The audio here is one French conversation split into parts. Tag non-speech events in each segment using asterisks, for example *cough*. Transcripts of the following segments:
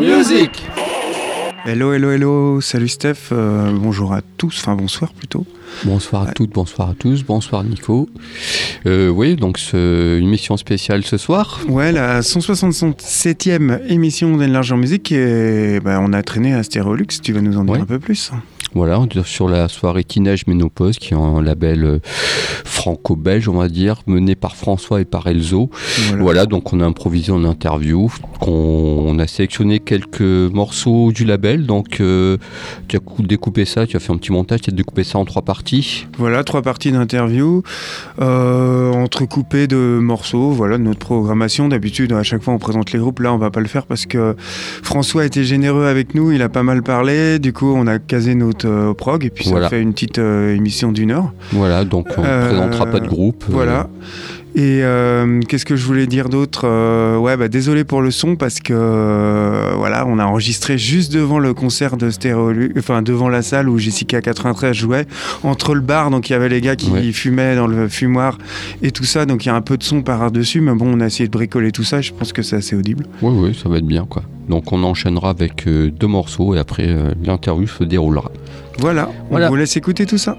music Hello, hello, hello, salut Steph, euh, bonjour à tous, enfin bonsoir plutôt. Bonsoir à toutes, bonsoir à tous, bonsoir Nico. Euh, oui, donc ce, une mission spéciale ce soir. Ouais, la 167e émission d'Enlarge en musique et bah, on a traîné à Stéréolux, tu vas nous en dire Ouais. un peu plus Voilà, sur la soirée Teenage Ménopause, qui est un label euh, franco-belge, on va dire, mené par François et par Elzo. Voilà. Voilà, donc on a improvisé en interview, on a sélectionné quelques morceaux du label, donc euh, tu as cou- découpé ça, tu as fait un petit montage, tu as découpé ça en trois parties. Voilà, trois parties d'interview, euh, entrecoupées de morceaux, voilà, de notre programmation. D'habitude, à chaque fois, on présente les groupes. Là, on va pas le faire parce que François a été généreux avec nous, il a pas mal parlé. Du coup, on a casé euh, prog et puis ça Voilà. fait une petite euh, émission d'une heure. Voilà, donc on ne Euh, présentera pas de groupe. Voilà. Et euh, qu'est-ce que je voulais dire d'autre Euh, Ouais, bah désolé pour le son parce que euh, voilà, on a enregistré juste devant le concert de Stéréolu, enfin devant la salle où Jessica 93 jouait, entre le bar, donc il y avait les gars qui Ouais. fumaient dans le fumoir et tout ça, donc il y a un peu de son par dessus, mais bon, on a essayé de bricoler tout ça. Je pense que c'est assez audible. Oui, oui, ça va être bien, quoi. Donc on enchaînera avec euh, deux morceaux et après euh, l'interview se déroulera. Voilà, Voilà. on vous laisse écouter tout ça.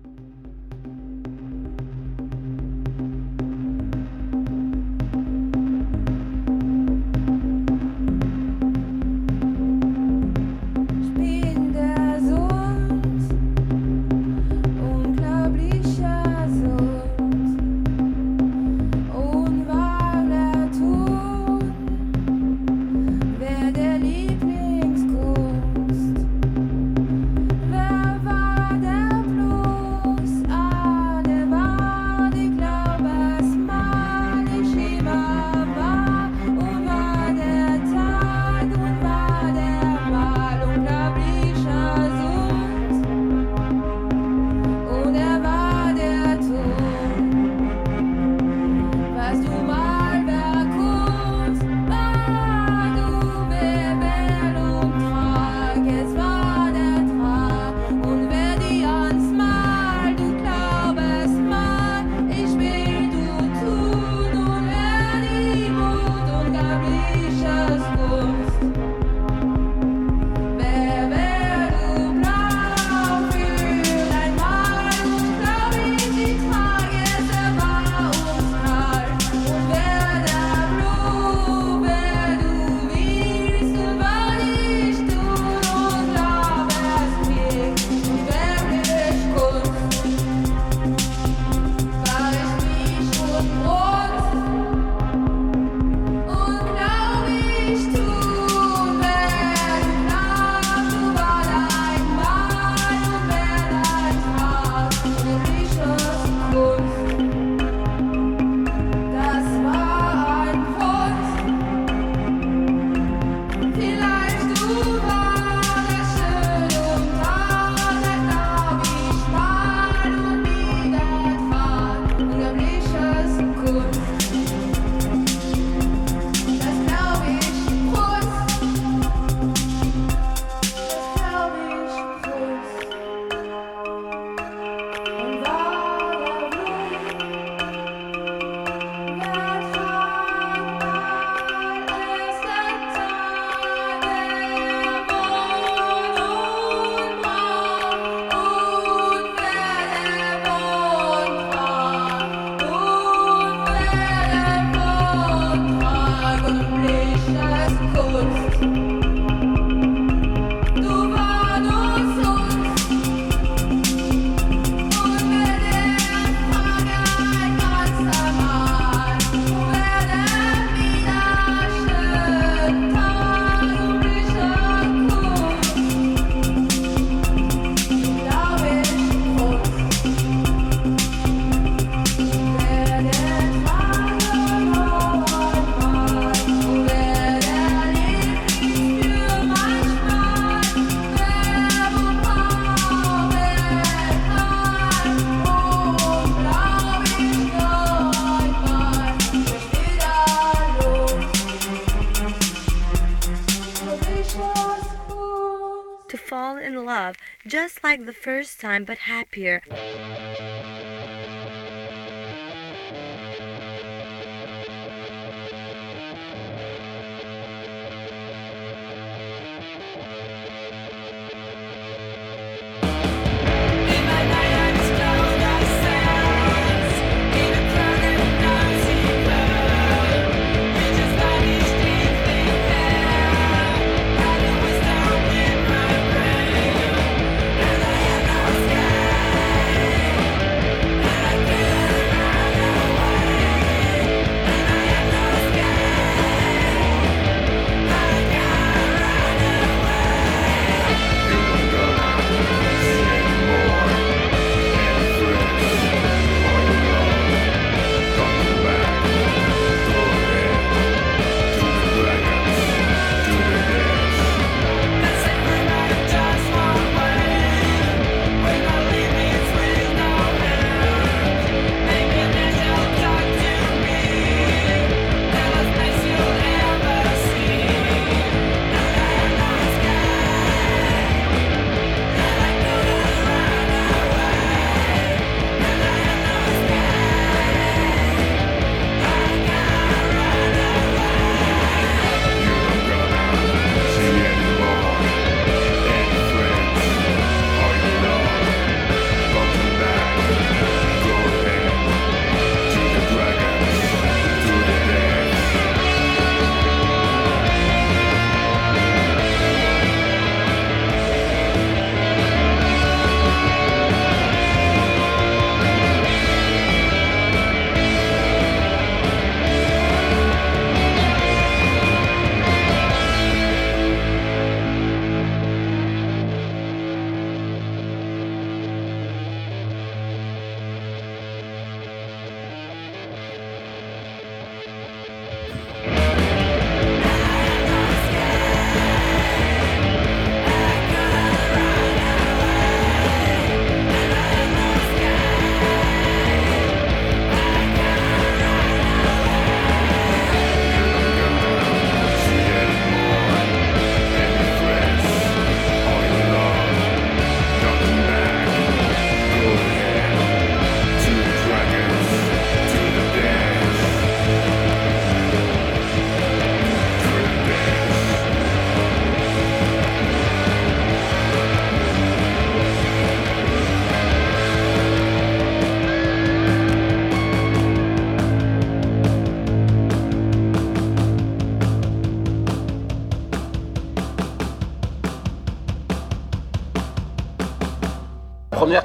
The first time but happier.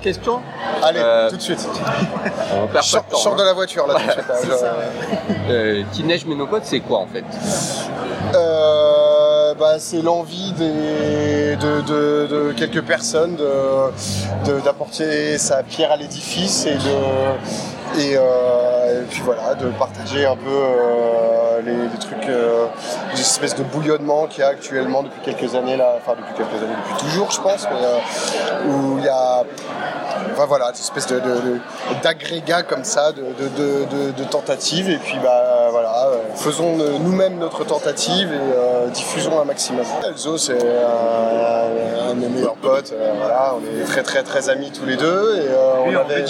Question Allez, Euh, tout de suite. On perd pas Sors de temps. sors hein. de la voiture là tout de suite. hein, *laughs* je- Euh, Teenage c'est quoi en fait? Euh, bah, c'est l'envie des, de, de- de quelques personnes de- de- d'apporter sa pierre à l'édifice et de et, euh, et puis voilà de partager un peu euh, les, les trucs euh, des espèces de bouillonnement qu'il y a actuellement depuis quelques années là enfin depuis quelques années depuis toujours je pense mais, euh, où il y a enfin, voilà des espèces de, d'agrégats comme ça de, de, de- tentatives. Et puis bah voilà euh, faisons nous-mêmes notre tentative et euh, diffusons un maximum. Elzo c'est un, de mes meilleurs potes. Euh, voilà on est très très très amis tous les deux. Et on Lui en avait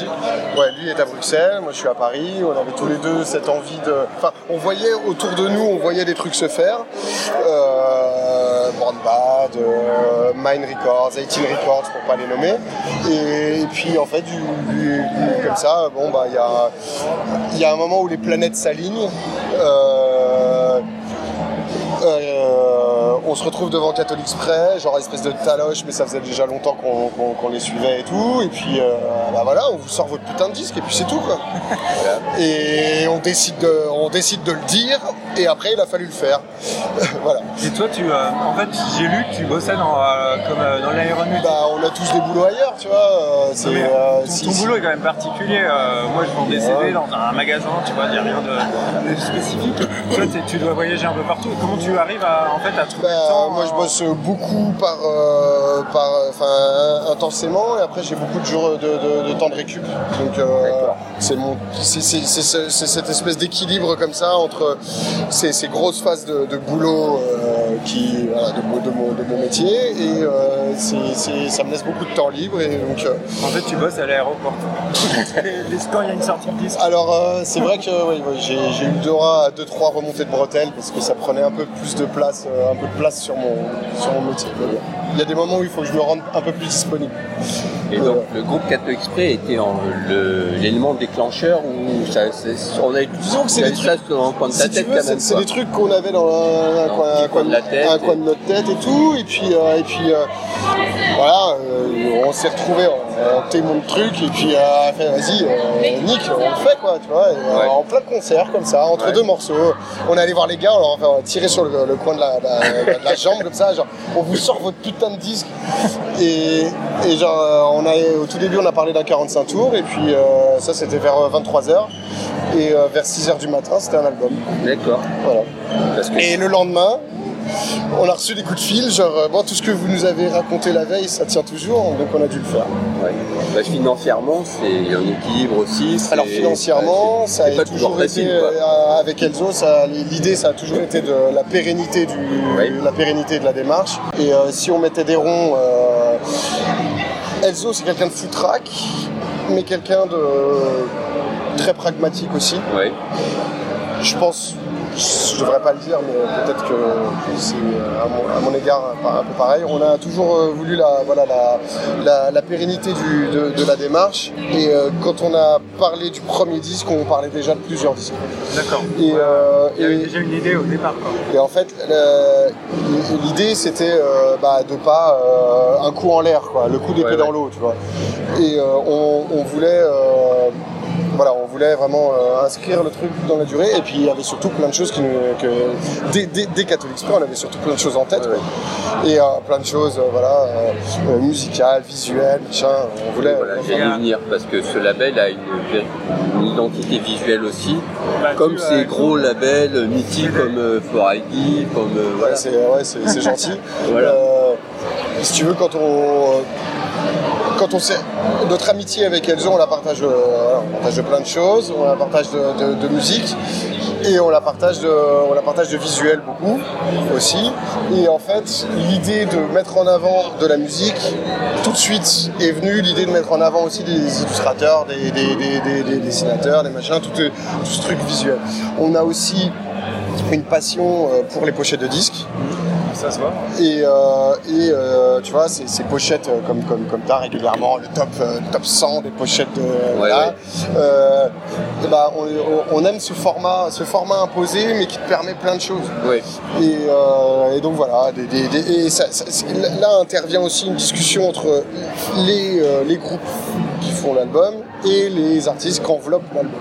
ouais lui est à Bruxelles moi je suis à Paris. On avait tous les deux cette envie de enfin on voyait autour de nous on voyait des trucs se faire. Euh, Born Bad, euh, Mine Records, 18 Records pour pas les nommer. Et, puis en fait, comme ça, bon bah il y a, y a un moment où les planètes s'alignent. Euh, euh, on se retrouve devant Catholic Spray, genre espèce de taloche, mais ça faisait déjà longtemps qu'on les suivait et tout. Et puis euh, bah voilà, on vous sort votre putain de disque et puis c'est tout quoi. *laughs* Et on décide, de, on décide de le dire et après il a fallu le faire. *laughs* voilà. Et toi, tu, euh, en fait, j'ai lu que tu bossais dans, euh, comme, euh, dans l'aéronautique. Bah, on a tous des boulots ailleurs, tu vois. euh, c'est, euh, ton, si- ton si- boulot est quand même particulier. euh, moi, je vends des CD dans un magasin, tu vois, il n'y a rien de, de spécifique. Toi, tu dois voyager un peu partout. Comment tu arrives à, en fait, à trouver Bah, temps moi, je en- bosse beaucoup par, euh, par, enfin, intensément, et après, j'ai beaucoup de jours de, de- de temps de récup. Donc, euh, c'est mon, c'est, cette espèce d'équilibre comme ça entre ces, ces grosses phases de, de boulot euh, qui, voilà, de, mon- de mon, métier et, euh, ça me laisse beaucoup de temps libre et donc. euh, En fait, tu bosses à l'aéroport. *laughs* Les quand il y a une sortie de disque. alors euh, c'est vrai que oui, oui, j'ai eu le droit à 2-3 remontées de bretelles parce que ça prenait un peu plus de place, euh, un peu de place sur mon, sur mon métier. Il y a des moments où il faut que je me rende un peu plus disponible. Et donc, le groupe Cato Exprès était l'élément déclencheur où ça, on avait Disons que c'est des ta Si tête veux, c'est des trucs qu'on avait dans un, Dans coin, un petit un coin de la tête un et- coin de notre tête et tout. Et puis, euh, et puis euh, voilà, euh, on s'est retrouvés, on témoin de trucs. Et puis, euh, fait, vas-y, euh, Nick, on le fait quoi, tu vois. et, euh, Ouais. En plein concert, comme ça, entre Ouais. deux morceaux. On est allé voir les gars, on leur a fait tirer sur le, le coin de la, la- de la jambe, comme ça, genre, on vous sort votre putain de disque. Et, et genre, euh, on a, au tout début, on a parlé d'un 45 tours. Et puis, euh, ça, c'était vers 23h. Et euh, vers 6h du matin, c'était un album. D'accord. Voilà. Que Et le lendemain, on a reçu des coups de fil, genre, euh, bon, tout ce que vous nous avez raconté la veille, ça tient toujours, donc on a dû le faire. ouais. Bah, financièrement, c'est un équilibre aussi. Alors financièrement, ouais, ça a toujours facile. été, quoi. euh, avec Elzo, l'idée, ça a toujours été de la pérennité, du, Oui. la pérennité de la démarche. Et euh, si on mettait des ronds, euh, Elzo, c'est quelqu'un de foutraque, mais quelqu'un de très pragmatique aussi. Ouais. Je pense, je devrais pas le dire, mais peut-être que c'est euh, à mon, à mon égard un peu pareil. On a toujours euh, voulu la, voilà, la, la, la pérennité du- de, de la démarche. Et euh, quand on a parlé du premier disque, on parlait déjà de plusieurs disques. D'accord. Et, euh, Il y avait déjà une idée au départ. Quoi. et en fait, l'idée c'était euh, bah, de pas un coup en l'air, quoi, le coup d'épée Ouais, dans l'eau, tu vois. Et on, on voulait, voilà, on voulait vraiment euh, inscrire le truc dans la durée. Et puis il y avait surtout plein de choses qui nous, que dès, dès, dès Catholic Spray, on avait surtout plein de choses en tête, Ouais, quoi. Et euh, plein de choses, euh, voilà, musicales, visuelles, machin. On voulait. Voilà, j'allais venir parce que ce label a une, une identité visuelle aussi, Bah, comme tu, ces euh, gros labels mythiques comme euh, For ID, comme euh, Ouais, voilà. c'est ouais, c'est- gentil. *laughs* Voilà. Euh, si tu veux, quand on quand on sait notre amitié avec Elzo, on la partage, euh, on partage de plein de choses, on la partage de, musique et on la partage de on la partage de visuel beaucoup aussi. Et en fait, l'idée de mettre en avant de la musique, tout de suite est venue l'idée de mettre en avant aussi des illustrateurs, des dessinateurs, des machins, tout, euh, tout ce truc visuel. On a aussi une passion euh, pour les pochettes de disques. Ça se voit. Et, euh, et, euh, tu vois, ces, ces pochettes, euh, comme, comme, comme tu as régulièrement, le top, le top 100 des pochettes de. ouais. Euh, et ben, on, aime ce format, ce format imposé, mais qui te permet plein de choses. Ouais. Et, euh, et donc voilà, des, des- des- et ça- ça- c'est- là intervient aussi une discussion entre les, les groupes qui font l'album et les artistes qui enveloppent l'album.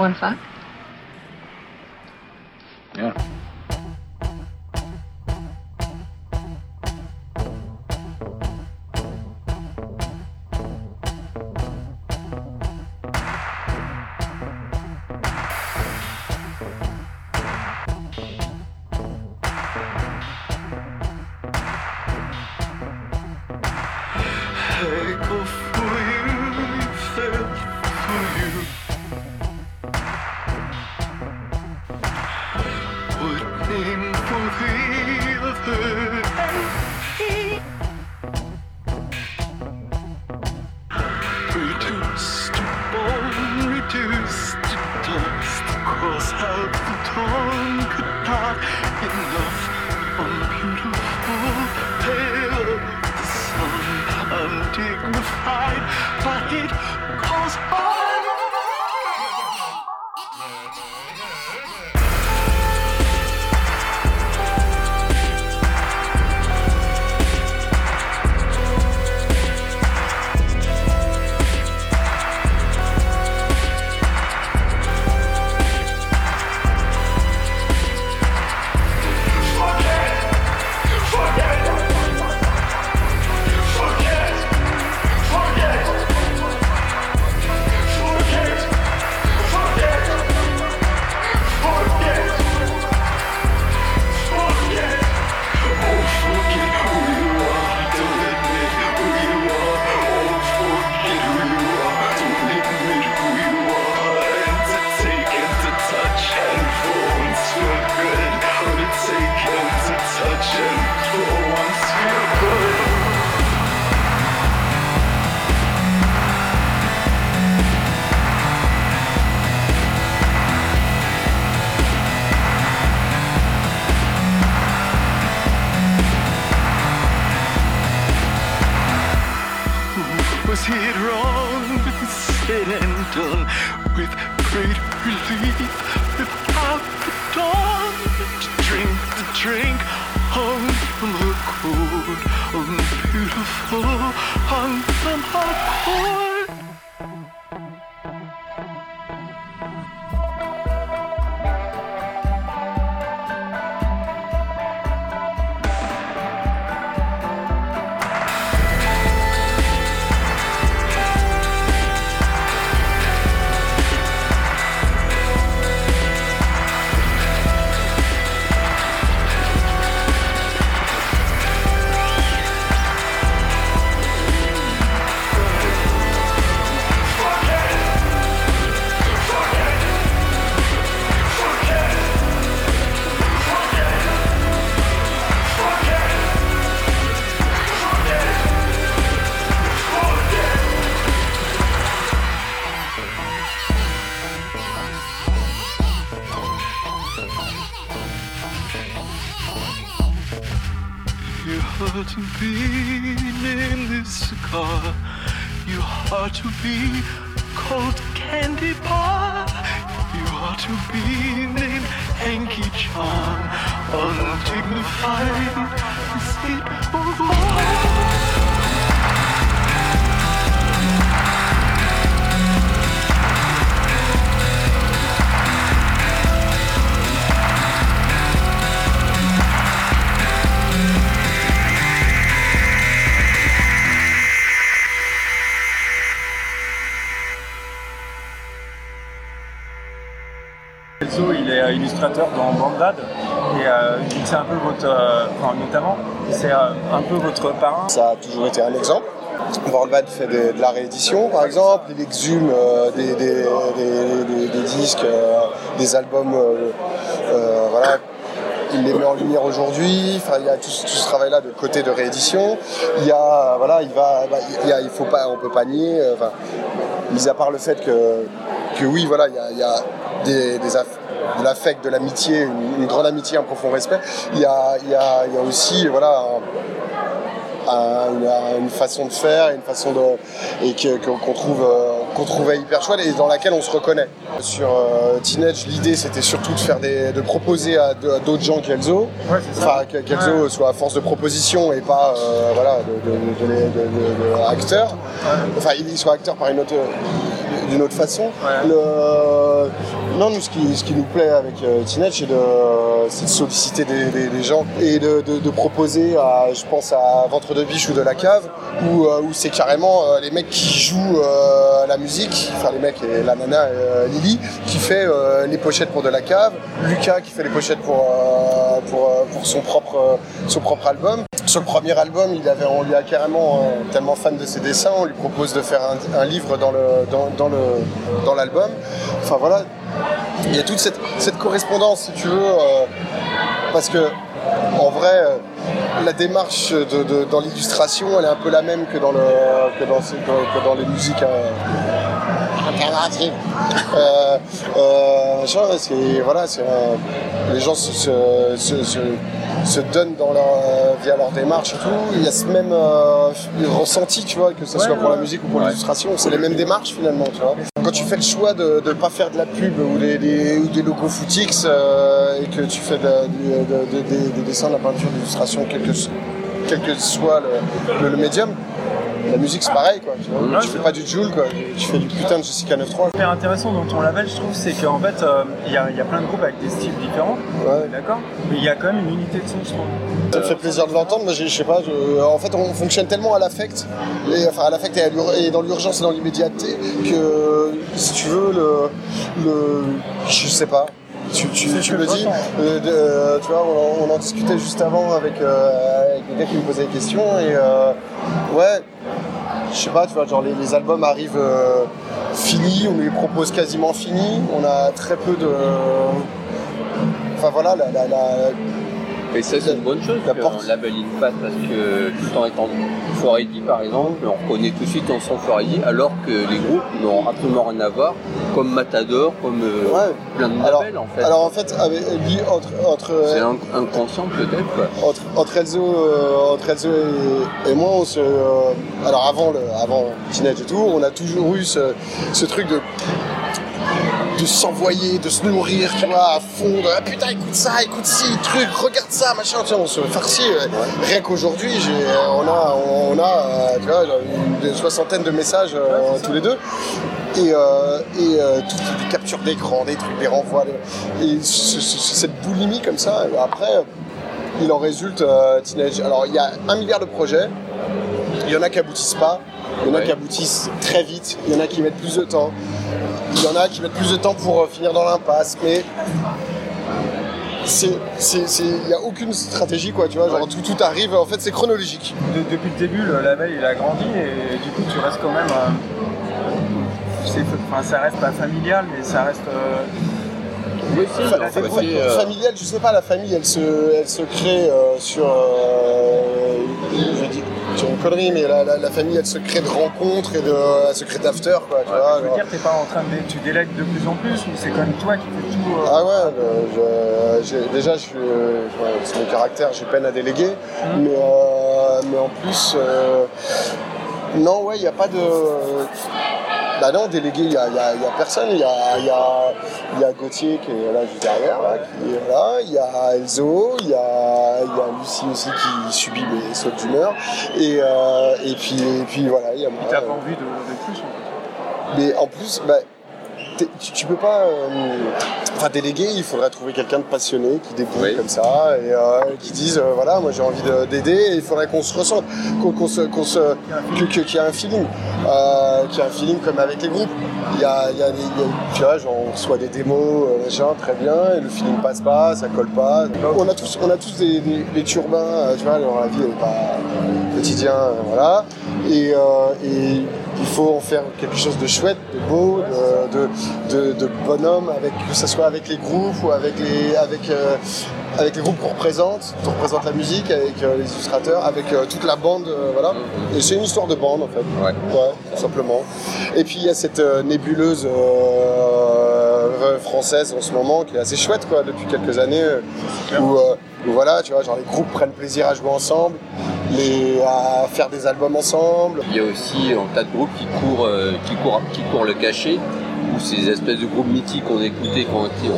One fuck? You ought to be in this car. You ought to be called Candy Bar. You ought to be named Hanky John. Undignified. Is it wrong? Il est euh, illustrateur dans Bandad et euh, c'est un peu votre, euh, enfin notamment, c'est euh, un peu votre parrain. Ça a toujours été un exemple. Bandad fait de la réédition par exemple, il exhume euh, des, disques, euh, des albums, euh, euh, voilà, il les met en lumière aujourd'hui. Il y a tout, ce- travail-là de côté de réédition. Il y a, voilà, il bah, faut pas, on peut pas nier. euh, mis à part le fait que, que oui, voilà, il y a, il y a des, des aff- de l'affect, de l'amitié, une, une grande amitié, un profond respect. Il y a, il y a, il y a aussi, voilà. un- un- une, façon de faire, une façon de et qu'on trouve euh, qu'on trouvait hyper chouette et dans laquelle on se reconnaît. Sur euh, Teenage, l'idée c'était surtout de faire des, de proposer à d'autres gens qu'Elzo, enfin que- qu'Elzo soit à force de proposition et pas euh, voilà de, de- acteur. Enfin il soit acteur par une autre d'une autre façon. Le- Non, nous, ce qui, ce qui nous plaît avec euh, Teenage, c'est de, de solliciter des, des- des gens et de, de- de proposer, à, je pense à Ventre de Biche ou de la Cave, où, euh, où c'est carrément euh, les mecs qui jouent la musique, enfin les mecs et la nana euh, Lily, qui fait les pochettes pour de la Cave, Lucas qui fait les pochettes pour, pour, pour son, propre, son propre album. Sur le premier album, il avait, on lui a carrément, euh, tellement fan de ses dessins, on lui propose de faire un, un livre dans le dans, dans le dans l'album. Enfin voilà, il y a toute cette, cette correspondance, si tu veux, euh, parce que en vrai, euh, la démarche de, de- dans l'illustration, elle est un peu la même que dans le que dans, que, que dans les musiques. euh, alternatives. Euh, euh, machin, c'est voilà, euh, les gens se, se, se- se- se donnent dans leur, euh, via leur démarche et tout. Il y a ce même euh, ressenti, tu vois, que ce soit pour la musique ou pour l'illustration, c'est les mêmes démarches finalement, tu vois. Quand tu fais le choix de ne pas faire de la pub ou des, des- ou des logos footix euh, et que tu fais de- du- de- de- des- des dessins, de la peinture, de l'illustration, quel que, quel que soit le, le- le médium, la musique c'est pareil quoi. Tu, vois. Ouais, tu fais pas du Joule quoi, tu fais du putain de Jessica 9.3. hyper intéressant dans ton label, je trouve, c'est qu'en fait, euh, il y, a- il y a plein de groupes avec des styles différents, d'accord Mais il y a quand même une unité de son, je trouve. Ça me fait plaisir de l'entendre, mais je sais pas, je- en fait on fonctionne tellement à l'affect, et, enfin à l'affect et, à et dans l'urgence et dans l'immédiateté, que si tu veux, le, le je sais pas, tu, tu, tu le dis, euh, euh, tu vois, on, en- discutait juste avant avec, euh, avec gars qui me posaient des questions, et euh, ouais, je sais pas, tu vois, genre les, albums arrivent finis, on les propose quasiment finis, on a très peu de... Enfin voilà, la- Et ça, c'est une bonne chose La qu'un porte. label il fasse parce que tout en étant Foredi par exemple, on reconnaît tout de suite en son Foredi alors que les groupes n'ont absolument rien à voir, comme Matador, comme euh, Ouais. plein de Alors, labels en fait. alors en fait, avec, lui, entre, entre, c'est euh, un- inconscient peut-être quoi. entre, entre Elzo, euh, entre Elzo et, et moi, on se, euh, alors avant, le, avant Teenage et tout, on a toujours eu ce, ce truc de de s'envoyer, de se nourrir, tu vois, à fond, de ah, putain, écoute ça, écoute ci, truc, regarde ça, machin, tu vois, on se farcit. Rien qu'aujourd'hui, euh, on a, on a, euh, tu vois, genre une, soixantaine de messages euh, tous les deux. Et, euh, et euh, toutes des captures d'écran, des trucs, des renvois. des- Et ce- ce- ce- cette boulimie comme ça, après, il en résulte euh, Teenage. Alors, il y a un milliard de projets. Il y en a qui aboutissent pas. Il y en a qui aboutissent très vite. Il y en a qui mettent plus de temps. Il y en a qui mettent plus de temps pour euh, finir dans l'impasse. Mais il n'y a aucune stratégie, quoi. Tu vois, genre tout, tout arrive. En fait, c'est chronologique. De- depuis le début, le label il a grandi et du coup tu restes quand même. euh, enfin, ça reste pas familial, mais ça reste. euh, Oui, si, Fa- euh, familiale, je sais pas, la famille, elle se, elle se crée euh, sur. euh, je dis sur une connerie, mais la, la- la famille, elle se crée de rencontres et de, elle se crée d'after, quoi. Tu vois, je veux genre. dire, t'es pas en train de. Tu délègues de plus en plus ou c'est quand même toi qui fais tout. euh, Ah ouais, le- je- j'ai- déjà, je suis, euh, ouais, c'est mon caractère, j'ai peine à déléguer, mais, euh, mais en plus, euh, non, ouais, il n'y a pas de. Bah non, délégué, il n'y a, il y a- il y a personne. Il y a, il y, a, il y a Gauthier qui est là juste derrière, là, qui est là. Il y a Elzo, il y a, Lucie aussi qui subit mes sautes d'humeur. Et, euh, et, puis, et puis voilà, il y a moi. T'as pas envie de, de plus en fait. Mais en plus, bah, tu, tu peux pas. euh, Enfin, déléguer, il faudrait trouver quelqu'un de passionné qui débrouille Oui. comme ça et euh, qui dise euh, voilà, moi j'ai envie de- d'aider il faudrait qu'on se ressente, qu'on se. qu'on qu'il y ait un feeling. Euh, qu'il y ait un feeling comme avec les groupes. Il y a, il y a des. il y a- tu vois, genre, on reçoit des démos, machin, très bien, et le feeling passe pas, ça colle pas. On a tous, on a tous des, des, des turbins, tu vois, la vie elle est pas quotidien, voilà. Et, et il faut en faire quelque chose de chouette, beau, de, de, bonhomme, avec, que ce soit avec les groupes ou avec les, avec, euh, avec les groupes qu'on représente, qu'on représente la musique, avec euh, les illustrateurs, avec euh, toute la bande, voilà. Et c'est une histoire de bande en fait, Ouais. ouais, tout simplement. Et puis il y a cette nébuleuse française en ce moment qui est assez chouette quoi, depuis quelques années, où, où voilà, tu vois, genre les groupes prennent plaisir à jouer ensemble, les, à faire des albums ensemble. Il y a aussi un tas de groupes qui courent, euh, qui courent, qui courent le cachet, ou ces espèces de groupes mythiques qu'on écoutait quand on était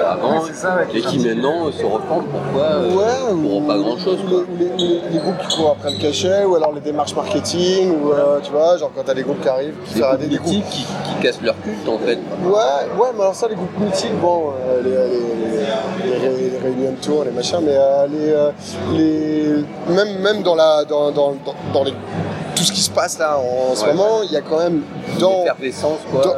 avant Ouais, c'est ça, ouais, et qui maintenant se reforment pourquoi euh, Ouais, pour ou, pas grand chose ou les, ou les- ou les- les groupes qui courent après le cachet, ou alors les démarches marketing, ou euh, tu vois, genre quand t'as des groupes qui arrivent, qui groupes des, des groupes. mythiques qui, qui cassent leur culte en fait. Ouais, ouais, mais alors ça, les groupes mythiques, bon, euh, les, les, les, ré- les réunions de tour, les machins, mais euh, les, euh, les, même, même dans, la, dans, dans, dans, dans les, tout ce qui se passe là en, ce moment, il y a quand même dans, quoi. dans,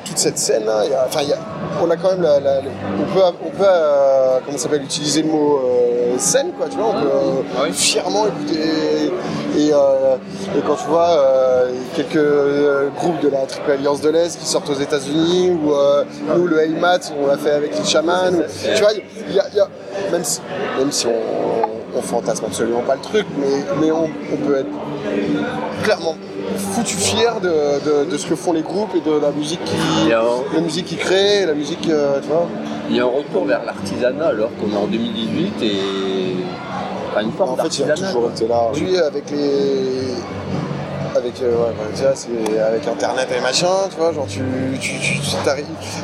toute cette scène là, y a- enfin, il y a- on a quand même la, la- on peut, on peut euh, comment s'appelle, utiliser le mot euh, scène, quoi, tu vois, on peut euh, Ouais. fièrement écouter. Et, euh, et quand tu vois euh, quelques euh, groupes de la Triple Alliance de l'Est qui sortent aux États-Unis, ou nous, le Heimat, on l'a fait avec les chamans, ou- tu vois, y a, il y a- même, si, même si on, on fantasme absolument pas le truc, mais, mais on, on peut être clairement foutu fier de, de- de ce que font les groupes et de la musique qui, un- la musique qu'ils créent, la musique, euh, tu vois. Il y a un retour vers l'artisanat alors qu'on est en 2018 et enfin, une forme En fait, il a toujours été là. Lui, avec les. Avec, euh, ouais, c'est avec internet et machin, tu vois, genre tu, tu, tu-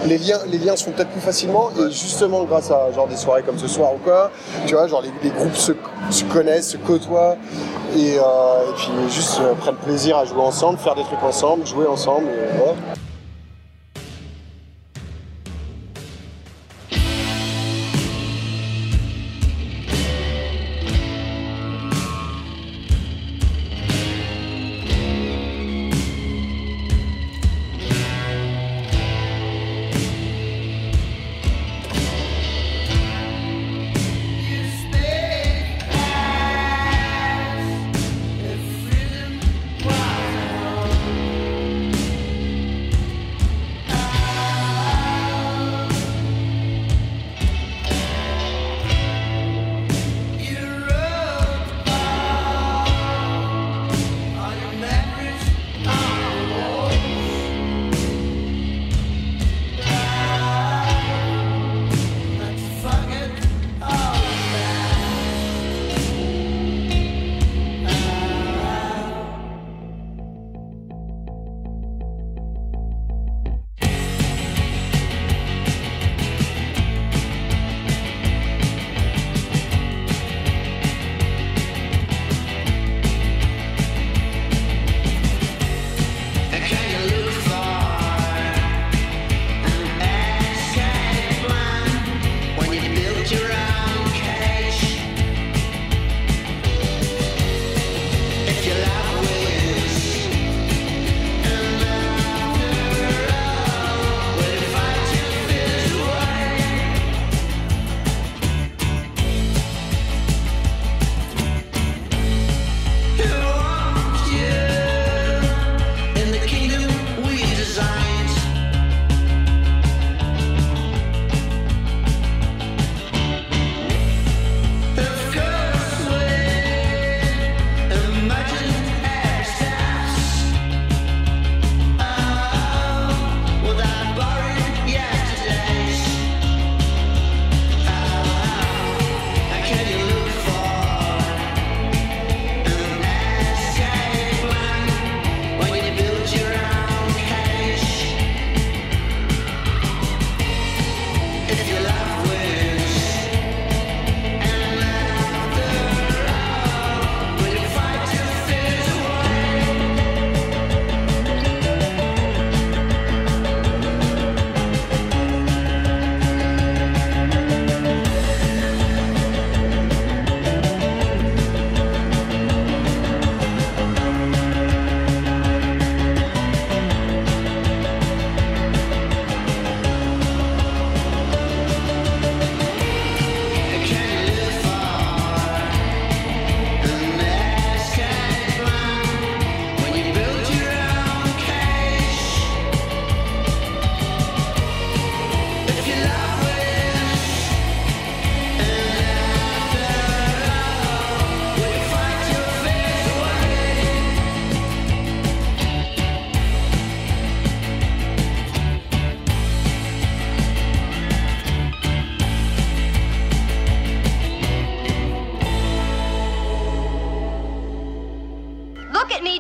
les liens, les liens se font peut-être plus facilement et justement grâce à genre des soirées comme ce soir ou quoi, tu vois, genre les, les groupes se, se connaissent, se côtoient et, euh, et puis juste euh, prennent plaisir à jouer ensemble, faire des trucs ensemble, jouer ensemble, et voilà.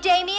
Damien.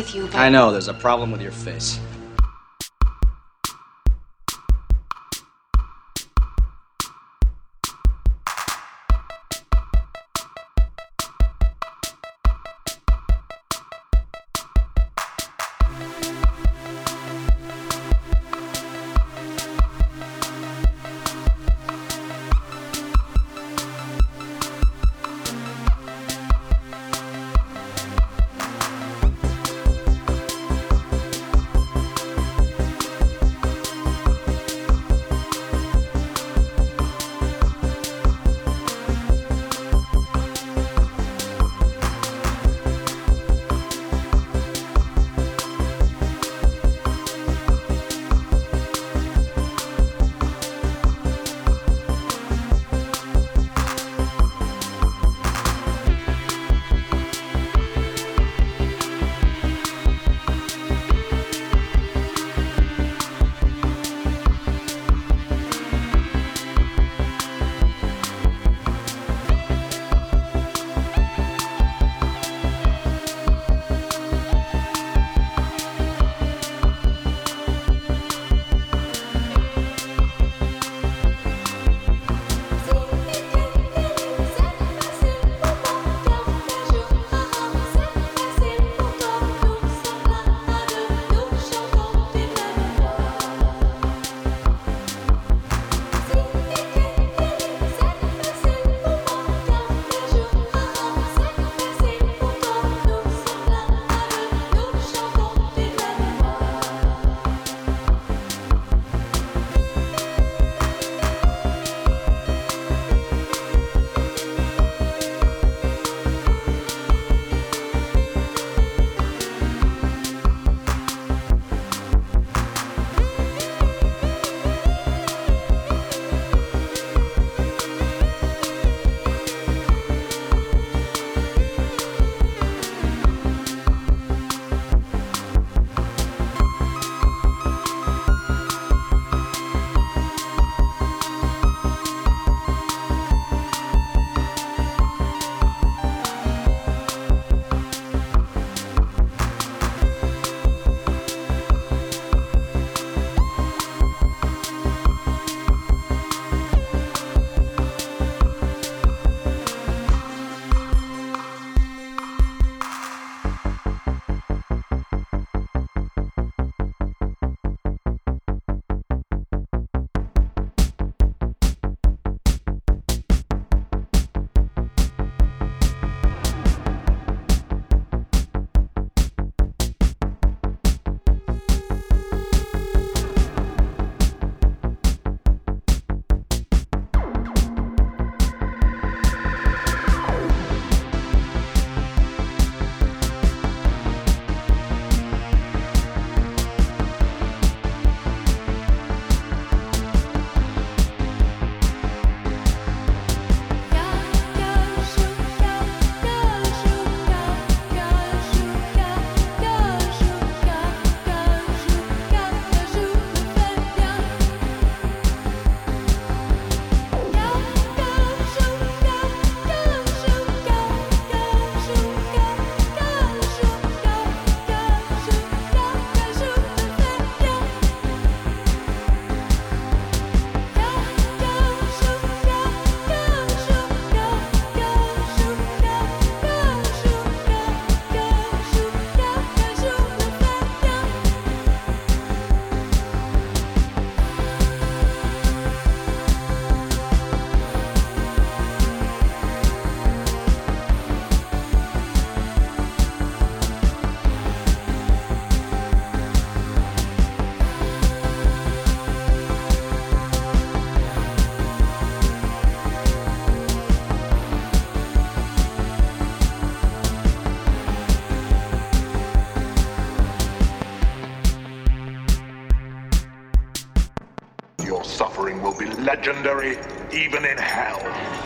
With you, but I know, there's a problem with your face. Legendary, even in hell.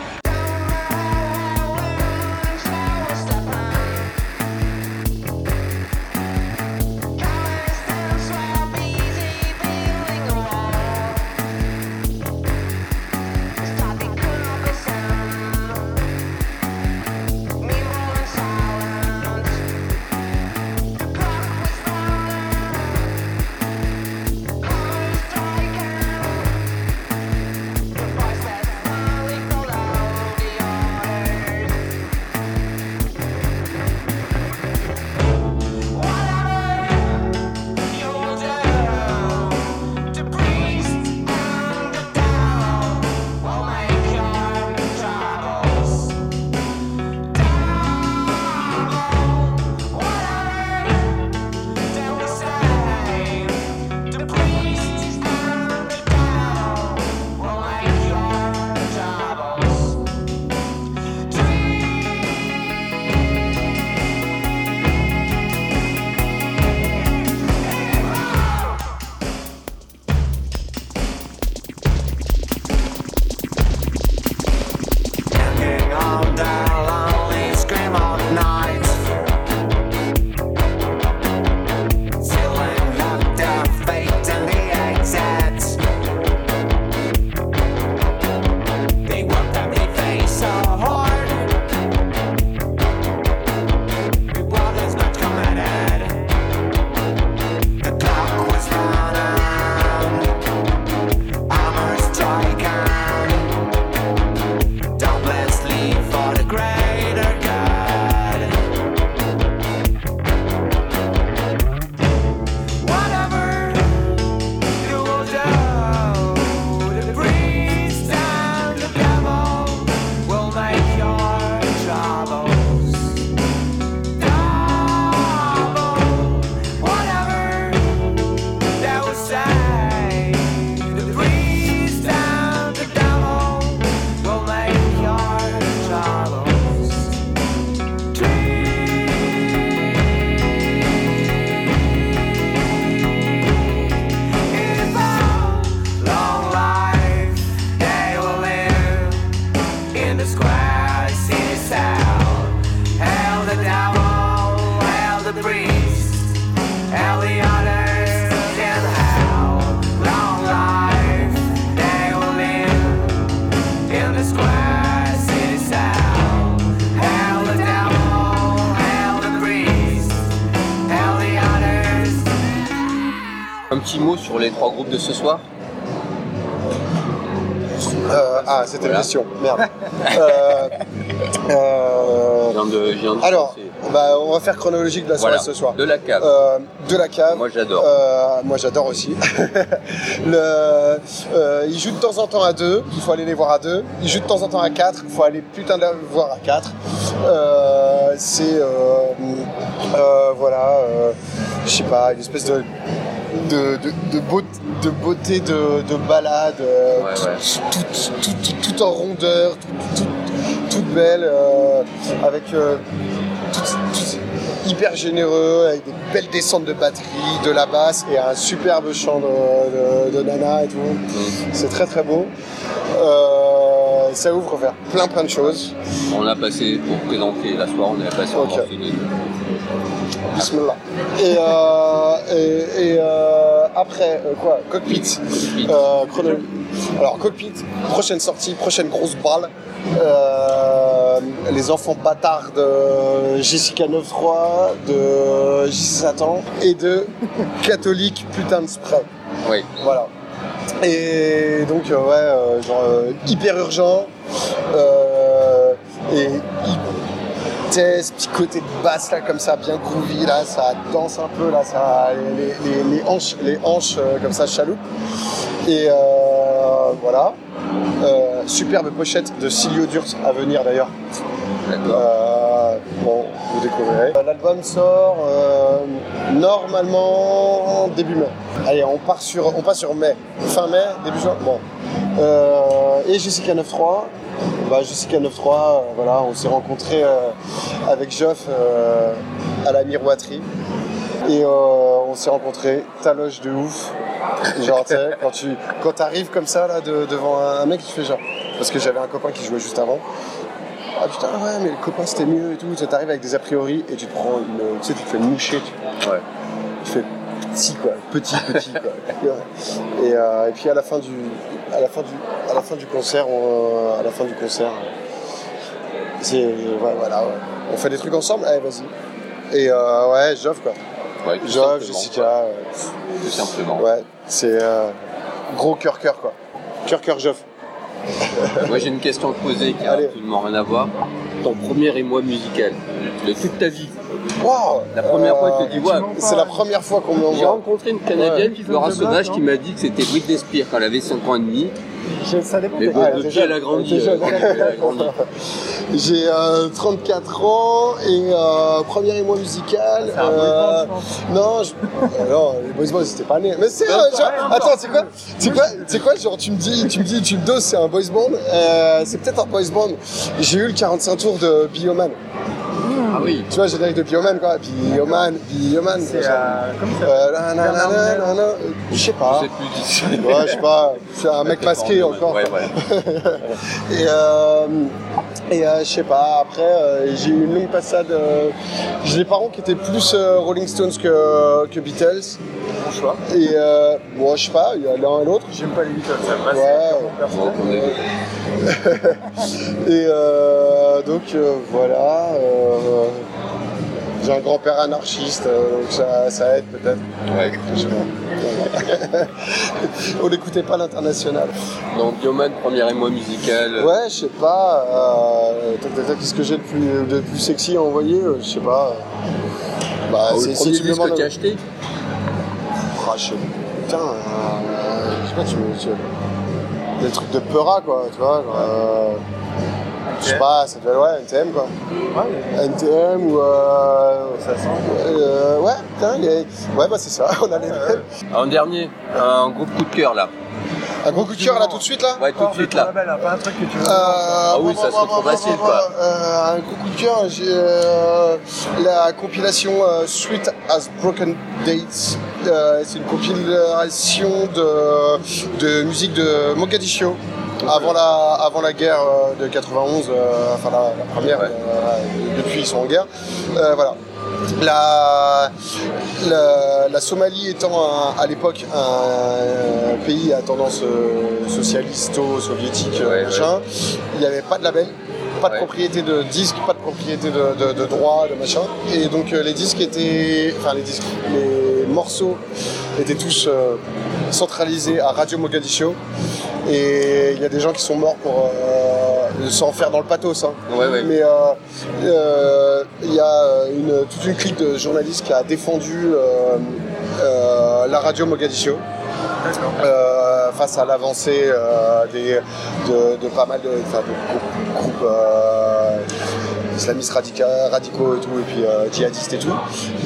Les trois groupes de ce soir Euh, ah, c'était Voilà. une question. Merde. *laughs* Euh, euh, Je viens de- je viens de alors, bah, on va faire chronologique de la soirée Voilà, ce soir. de la cave. De la cave. Moi, j'adore. Moi j'adore aussi. *laughs* Le, ils jouent de temps en temps à deux, il faut aller les voir à deux. Ils jouent de temps en temps à quatre, il faut aller putain de les voir à quatre. C'est voilà, je sais pas, une espèce de de, de, de beauté, de, beauté de, de balade, euh, Ouais, tout, ouais. tout- tout- tout- tout en rondeur, tout- tout- toute belle, euh, avec euh, hyper généreux, avec des belles descentes de batterie, de la basse et un superbe chant de, de- de Nana et tout. C'est très très beau. Euh, ça ouvre vers plein plein de choses. On a passé, pour présenter la soirée, on a passé Ok. en. Bismillah. Et, euh, et, et, euh, après, euh, quoi Cockpit. Chrono- Alors, Cockpit, prochaine sortie, prochaine grosse balle. Euh, les enfants bâtards de Jessica 9.3, de J. Satan et de Catholique putain de spray. Oui. Voilà. Et donc, euh, ouais, euh, genre hyper urgent. et petit côté de basse là comme ça, bien groovy là, ça danse un peu là, ça, les, les- les hanches, les hanches euh, comme ça chaloupe. Et euh, voilà. Euh, superbe pochette de Silio Durt à venir d'ailleurs. Bon, vous découvrirez. L'album sort normalement début mai. Allez, on part sur, on passe sur mai, fin mai, début juin. Bon. Et Jessica 93. Bah, Jessica 93, euh, voilà, on s'est rencontrés euh, avec Geoff euh, à la miroiterie. Et euh, on s'est rencontrés, taloche de ouf. Genre, quand tu quand arrives comme ça là, de- devant un, un mec, tu fais genre. Parce que j'avais un copain qui jouait juste avant. Ah putain, ouais, mais le copain c'était mieux et tout. Tu arrives avec des a priori et tu te prends une. Tu sais, tu te fais moucher. Tu, Ouais. tu fais petit quoi, petit, petit quoi. Et, euh, et puis à la fin du, à la fin du, à la fin du concert, on, à la fin du concert, c'est ouais, voilà, ouais. on fait des trucs ensemble? Allez, vas-y. Et euh, ouais, Geoff quoi. Ouais, Jessica. euh, Tout simplement. Ouais, c'est euh, gros cœur cœur quoi. Cœur cœur Geoff. *laughs* Moi j'ai une question à te poser qui a absolument rien à voir. Ton premier émoi musical de toute ta vie. Waouh La première fois, tu te dis, ouais. C'est la première fois qu'on me J'ai rencontré une Canadienne, Laura Sauvage, qui m'a dit que c'était Britney Spears quand elle avait 5 ans et demi. Ça dépend Mais des- depuis t'es elle a grandi. euh. J'ai euh, 34 ans et euh, premier émoi musical. C'est un boy euh, band, non, je... euh, non, les boys bands c'était pas né. Mais c'est euh, genre, même attends, c'est quoi C'est quoi C'est quoi Genre tu me dis, tu me dis, tu me doses, c'est un boys band. Euh, c'est peut-être un boys band. J'ai eu le 45 tours de Bioman. Ah oui. Tu vois, générique de Bioman quoi. Bioman, Bioman. C'est ça. euh, comment ça Euh, Je sais pas. Je sais plus. Ouais, je sais pas. C'est un *laughs* mec masqué encore. Ouais, ouais. *laughs* Et, euh, et euh, je sais pas, après, euh, j'ai eu une longue passade. j'ai des parents qui étaient plus Rolling Stones que, que Beatles. Bon choix. Et euh, bon, je sais pas, il y a l'un et l'autre. J'aime pas les Beatles, ça passe. Ouais. *laughs* Et euh, donc voilà. J'ai un grand-père anarchiste, euh, donc ça, ça aide peut-être. Ouais. *laughs* On n'écoutait pas l'international. Donc Bioman, premier émoi musical. Ouais, je sais pas. euh, Qu'est-ce que j'ai de plus, de plus sexy à envoyer euh, Je sais pas. Bah, Ah, c'est- le si premier me disque que tu as acheté je sais Putain, euh, je sais pas, tu me. tu- Des trucs de Peura, quoi, tu vois. genre, euh, je sais pas, ça doit être ouais, NTM, quoi. Ouais, NTM ou. Euh, ça sent. euh, ouais, putain, les- ouais, bah c'est ça, *laughs* on a les mêmes. En dernier, un gros coup de cœur là. Un gros coup de cœur là, tout de suite, là Ouais, tout de suite là. Label, hein, pas un truc que tu veux. Euh, Ah oui, ça serait trop facile, quoi. euh, un gros coup de cœur, j'ai euh, la compilation euh, Sweet as Broken Dates. Euh, c'est une compilation de, de musique de Mogadiscio. Avant la, avant la guerre euh, de 91, euh, enfin la, la première, Ouais. euh, depuis ils sont en guerre. Voilà. La, la, la Somalie étant un- à l'époque un, pays à tendance euh, socialisto-soviétique, Ouais, machin, il n'y avait pas de label, pas de Ouais. propriété de disques, pas de propriété de, de, de droits, de machin. Et donc euh, les disques étaient. Enfin les disques. Les, les morceaux étaient tous euh, centralisés à Radio Mogadiscio. Et il y a des gens qui sont morts pour euh, sans faire dans le pathos. hein. Ouais, ouais. Mais euh, euh, il y a une, toute une clique de journalistes qui a défendu euh, euh, la radio Mogadiscio. Euh, face à l'avancée euh, de, de pas mal de, de groupes, groupes, euh, islamistes radica- radicaux et tout, et puis euh, djihadistes et tout.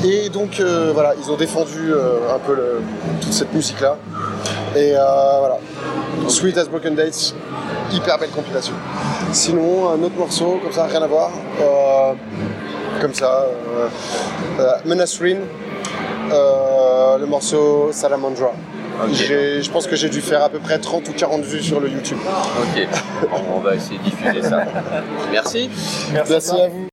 Et donc euh, voilà, ils ont défendu euh, un peu toute cette musique-là. Et voilà, Sweet as Broken Dates, hyper belle compilation. Sinon, un autre morceau, comme ça, rien à voir, comme ça, Menasrin, euh, le morceau Salamandra. Ok. J'ai- Je pense que j'ai dû faire à peu près 30 ou 40 vues sur le YouTube. Ok, on va essayer de diffuser ça. *laughs* Merci. Merci à vous.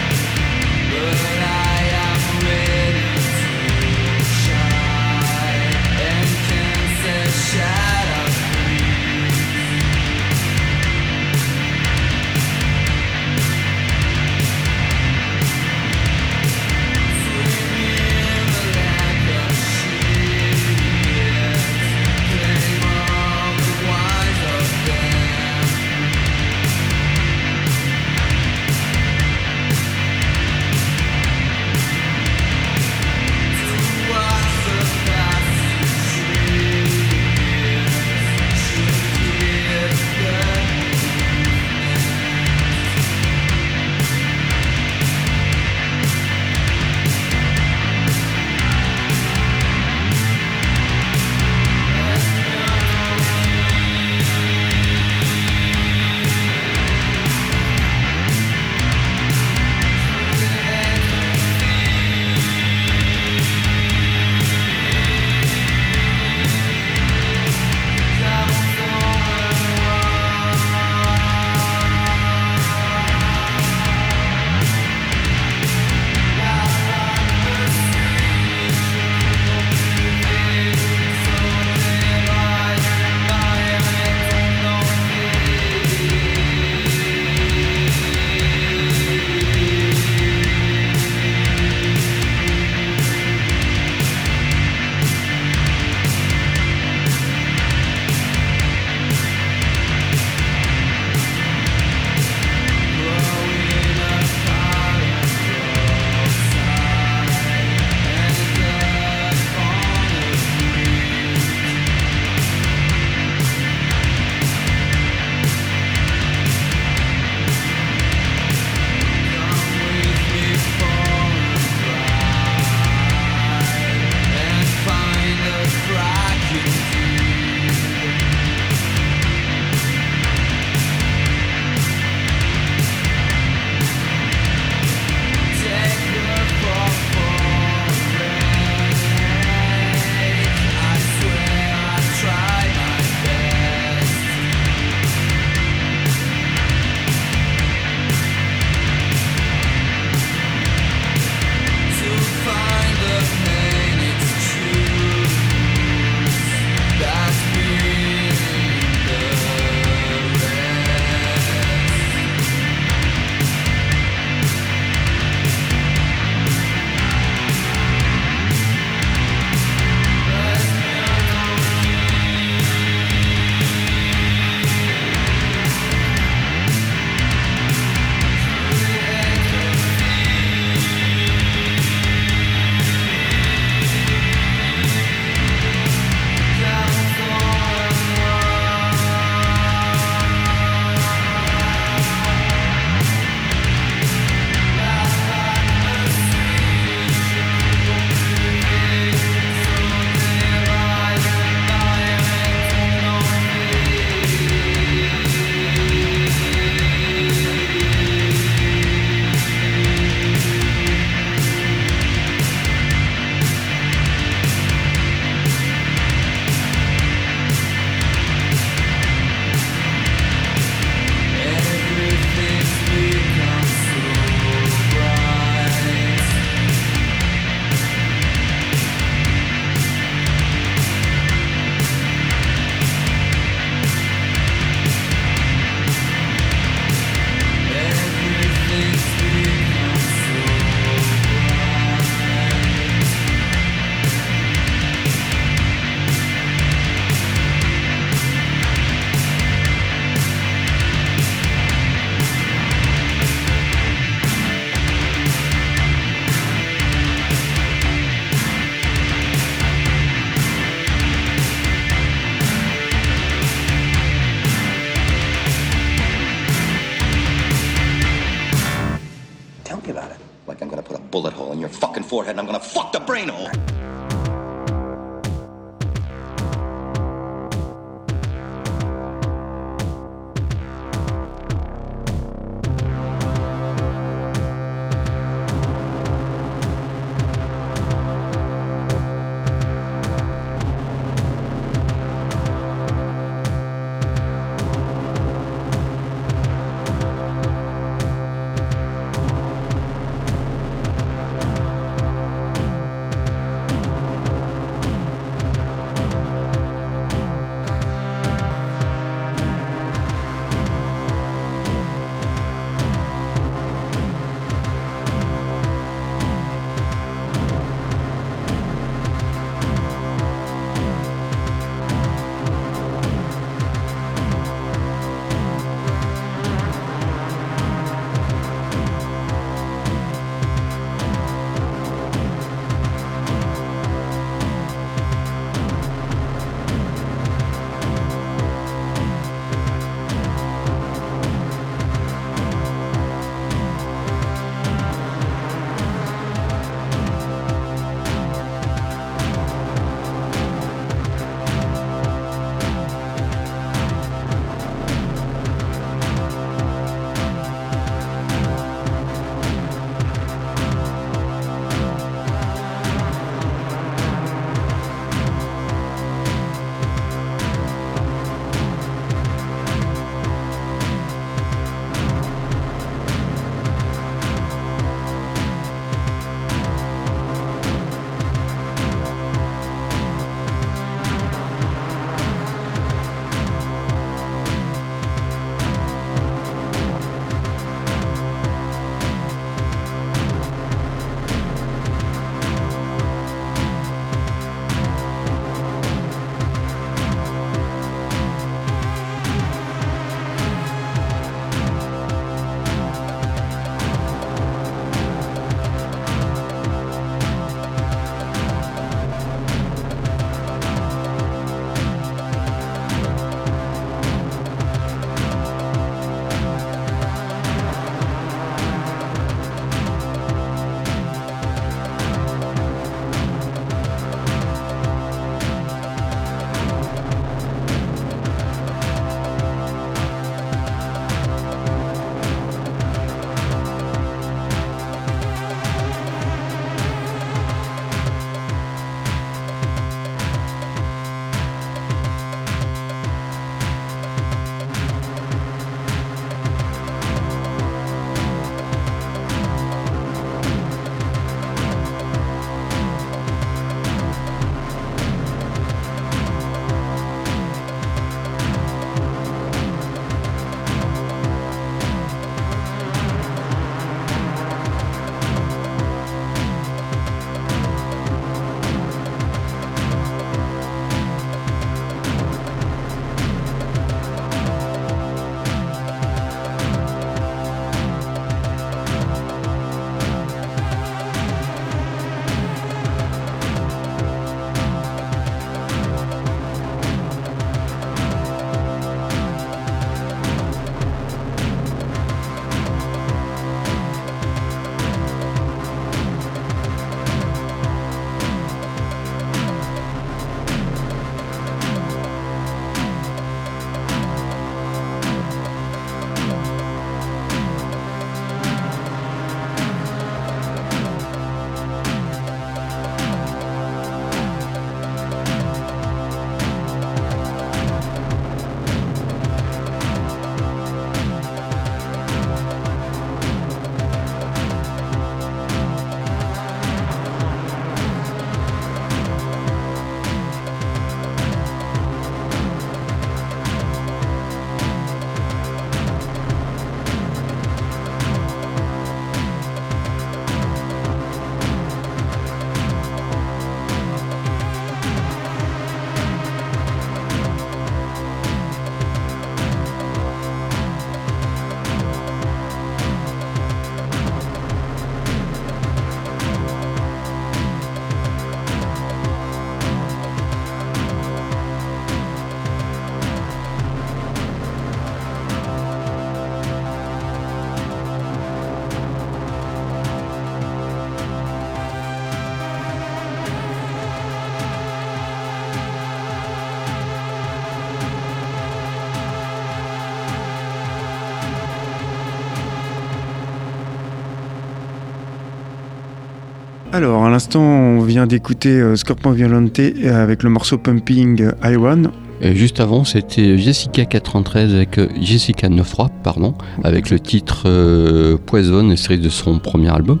Alors, à l'instant, on vient d'écouter euh, Scorpion Violente euh, avec le morceau Pumping Iron. Et juste avant, c'était Jessica 93 avec euh, Jessica 93, pardon, avec le titre euh, Poison, extrait de son premier album.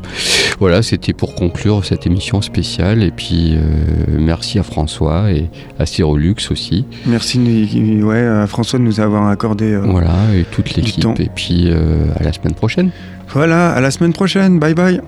Voilà, c'était pour conclure cette émission spéciale. Et puis, euh, merci à François et à Cyrolux aussi. Merci ouais, à François de nous avoir accordé. euh, Voilà, et toute l'équipe. Et puis, euh, à la semaine prochaine. Voilà, à la semaine prochaine. Bye bye.